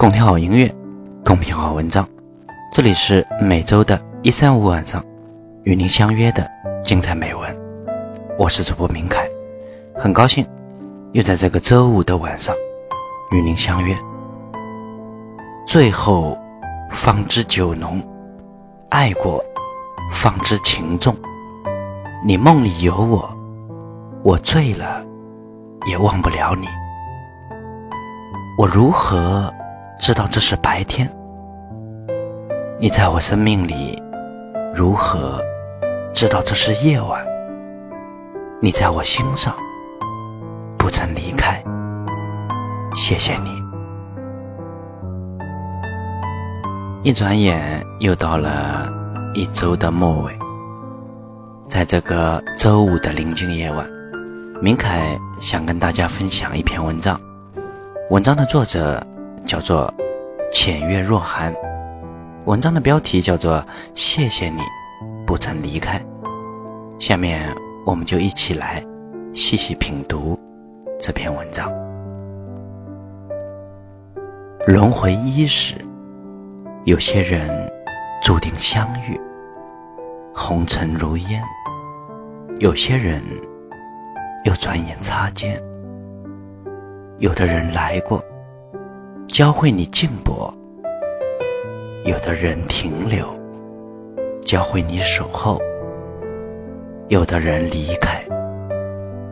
共听好音乐，共品好文章。这里是每周的一三五晚上与您相约的精彩美文。我是主播明凯，很高兴又在这个周五的晚上与您相约。最后方知酒浓，爱过方知情重。你梦里有我，我醉了也忘不了你。我如何？知道这是白天，你在我生命里，如何知道这是夜晚？你在我心上，不曾离开，谢谢你。一转眼又到了一周的末尾，在这个周五的临近夜晚，明凯想跟大家分享一篇文章，文章的作者。叫做浅月若寒，文章的标题叫做“谢谢你不曾离开”。下面我们就一起来细细品读这篇文章。轮回一时，有些人注定相遇；红尘如烟，有些人又转眼擦肩。有的人来过。教会你静泊，有的人停留；教会你守候，有的人离开；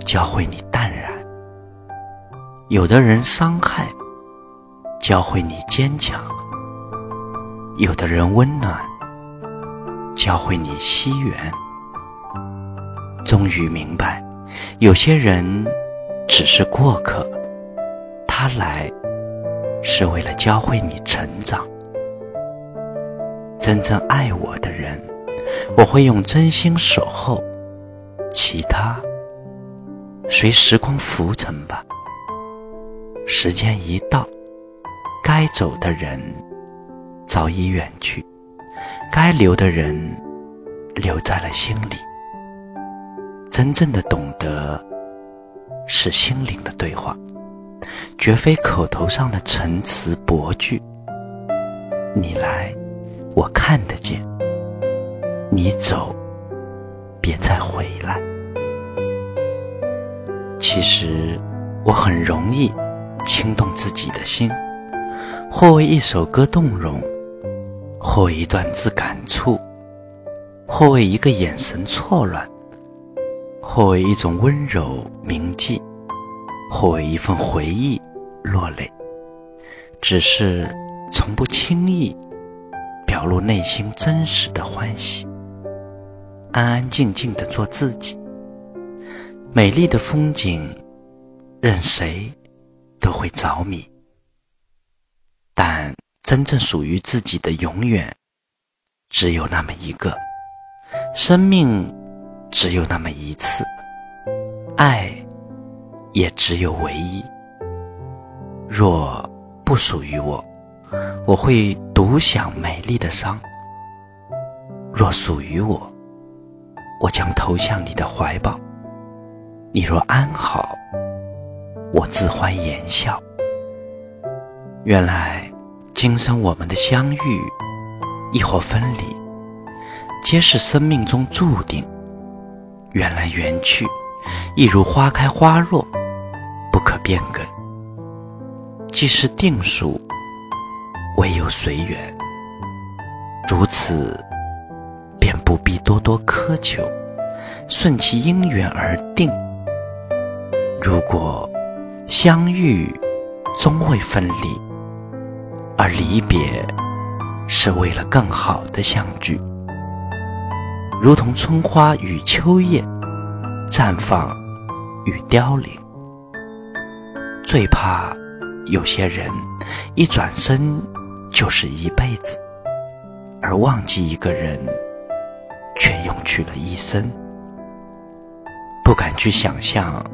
教会你淡然，有的人伤害；教会你坚强，有的人温暖；教会你惜缘。终于明白，有些人只是过客，他来。是为了教会你成长。真正爱我的人，我会用真心守候；其他，随时光浮沉吧。时间一到，该走的人早已远去，该留的人留在了心里。真正的懂得，是心灵的对话。绝非口头上的陈词薄句。你来，我看得见；你走，别再回来。其实，我很容易轻动自己的心，或为一首歌动容，或为一段字感触，或为一个眼神错乱，或为一种温柔铭记。或为一份回忆落泪，只是从不轻易表露内心真实的欢喜，安安静静的做自己。美丽的风景，任谁都会着迷，但真正属于自己的永远，只有那么一个。生命只有那么一次，爱。也只有唯一。若不属于我，我会独享美丽的伤；若属于我，我将投向你的怀抱。你若安好，我自欢言笑。原来今生我们的相遇，亦或分离，皆是生命中注定。缘来缘去，一如花开花落。不可变更，既是定数，唯有随缘。如此，便不必多多苛求，顺其因缘而定。如果相遇终会分离，而离别是为了更好的相聚，如同春花与秋叶，绽放与凋零。最怕有些人一转身就是一辈子，而忘记一个人却用去了一生。不敢去想象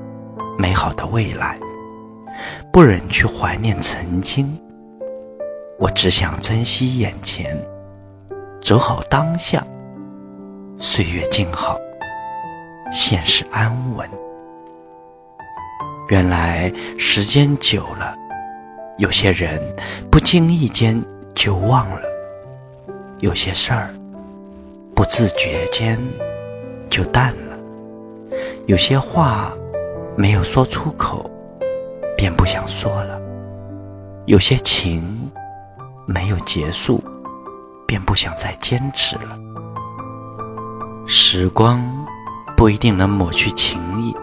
美好的未来，不忍去怀念曾经。我只想珍惜眼前，走好当下，岁月静好，现实安稳。原来时间久了，有些人不经意间就忘了，有些事儿不自觉间就淡了，有些话没有说出口便不想说了，有些情没有结束便不想再坚持了。时光不一定能抹去情意，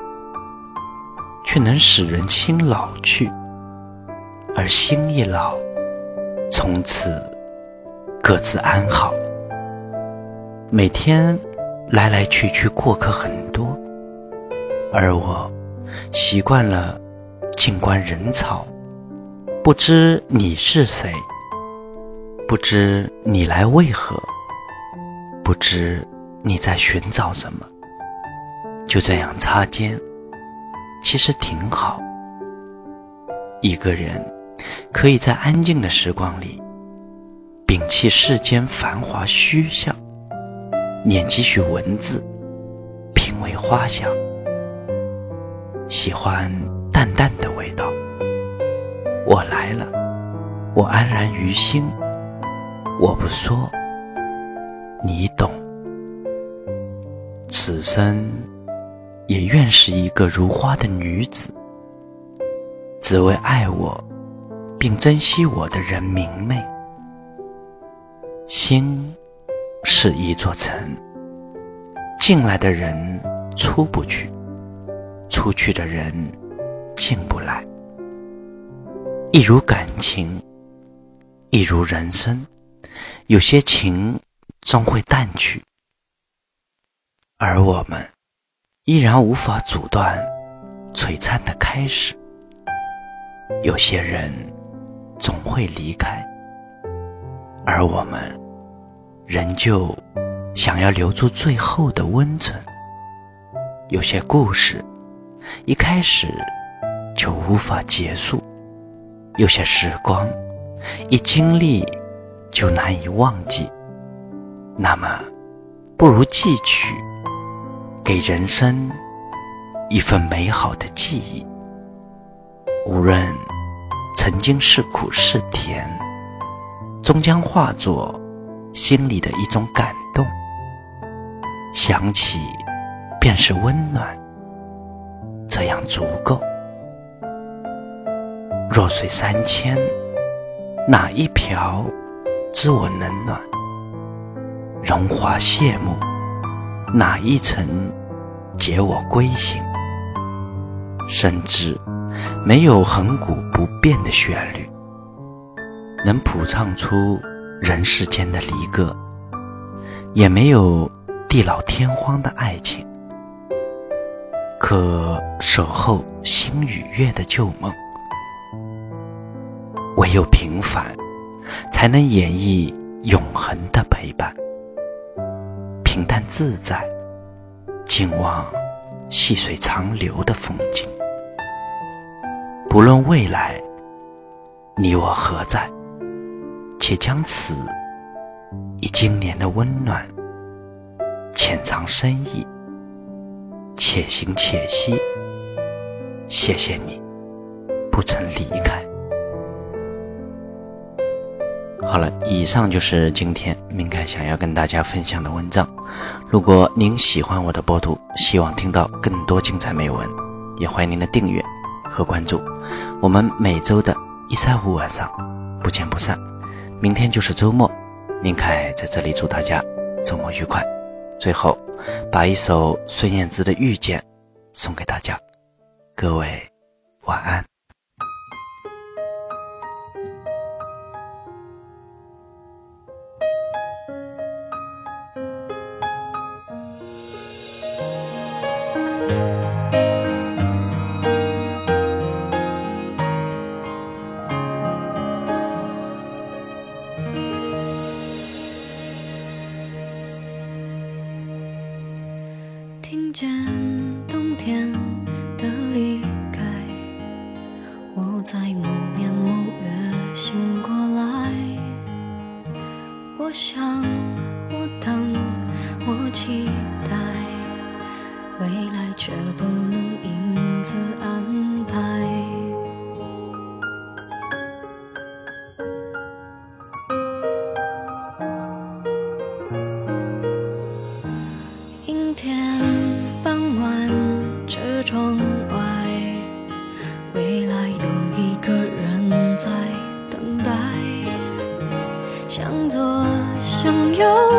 却能使人心老去。而心一老，从此各自安好。每天来来去去过客很多，而我习惯了静观人潮，不知你是谁，不知你来为何，不知你在寻找什么，就这样擦肩，其实挺好。一个人。可以在安静的时光里，摒弃世间繁华虚像，念几许文字，品味花香，喜欢淡淡的味道。我来了，我安然于心，我不说，你懂。此生也愿是一个如花的女子，只为爱我。并珍惜我的人明媚，心是一座城，进来的人出不去，出去的人进不来。一如感情，一如人生，有些情终会淡去，而我们依然无法阻断璀璨的开始。有些人。总会离开，而我们仍旧想要留住最后的温存。有些故事一开始就无法结束，有些时光一经历就难以忘记。那么，不如记取，给人生一份美好的记忆。无论。曾经是苦是甜，终将化作心里的一种感动。想起，便是温暖，这样足够。弱水三千，哪一瓢知我冷暖？荣华谢幕，哪一层解我归行？深知。没有恒古不变的旋律，能谱唱出人世间的离歌；也没有地老天荒的爱情，可守候星与月的旧梦。唯有平凡，才能演绎永恒的陪伴。平淡自在，静望细水长流的风景。不论未来，你我何在？且将此以今年的温暖潜藏深意，且行且惜。谢谢你不曾离开。好了，以上就是今天明凯想要跟大家分享的文章。如果您喜欢我的播读，希望听到更多精彩美文，也欢迎您的订阅。和关注，我们每周的一三五晚上不见不散。明天就是周末，明凯在这里祝大家周末愉快。最后，把一首孙燕姿的《遇见》送给大家，各位晚安。见冬天。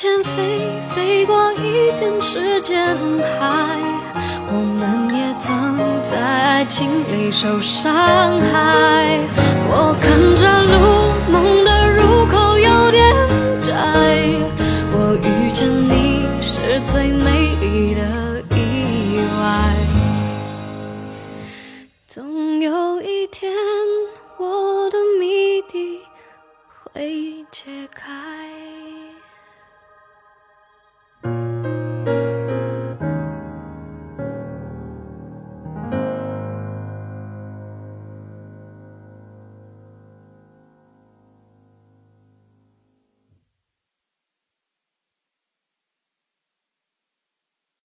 前飞，飞过一片时间海，我们也曾在爱情里受伤害。我看着路，梦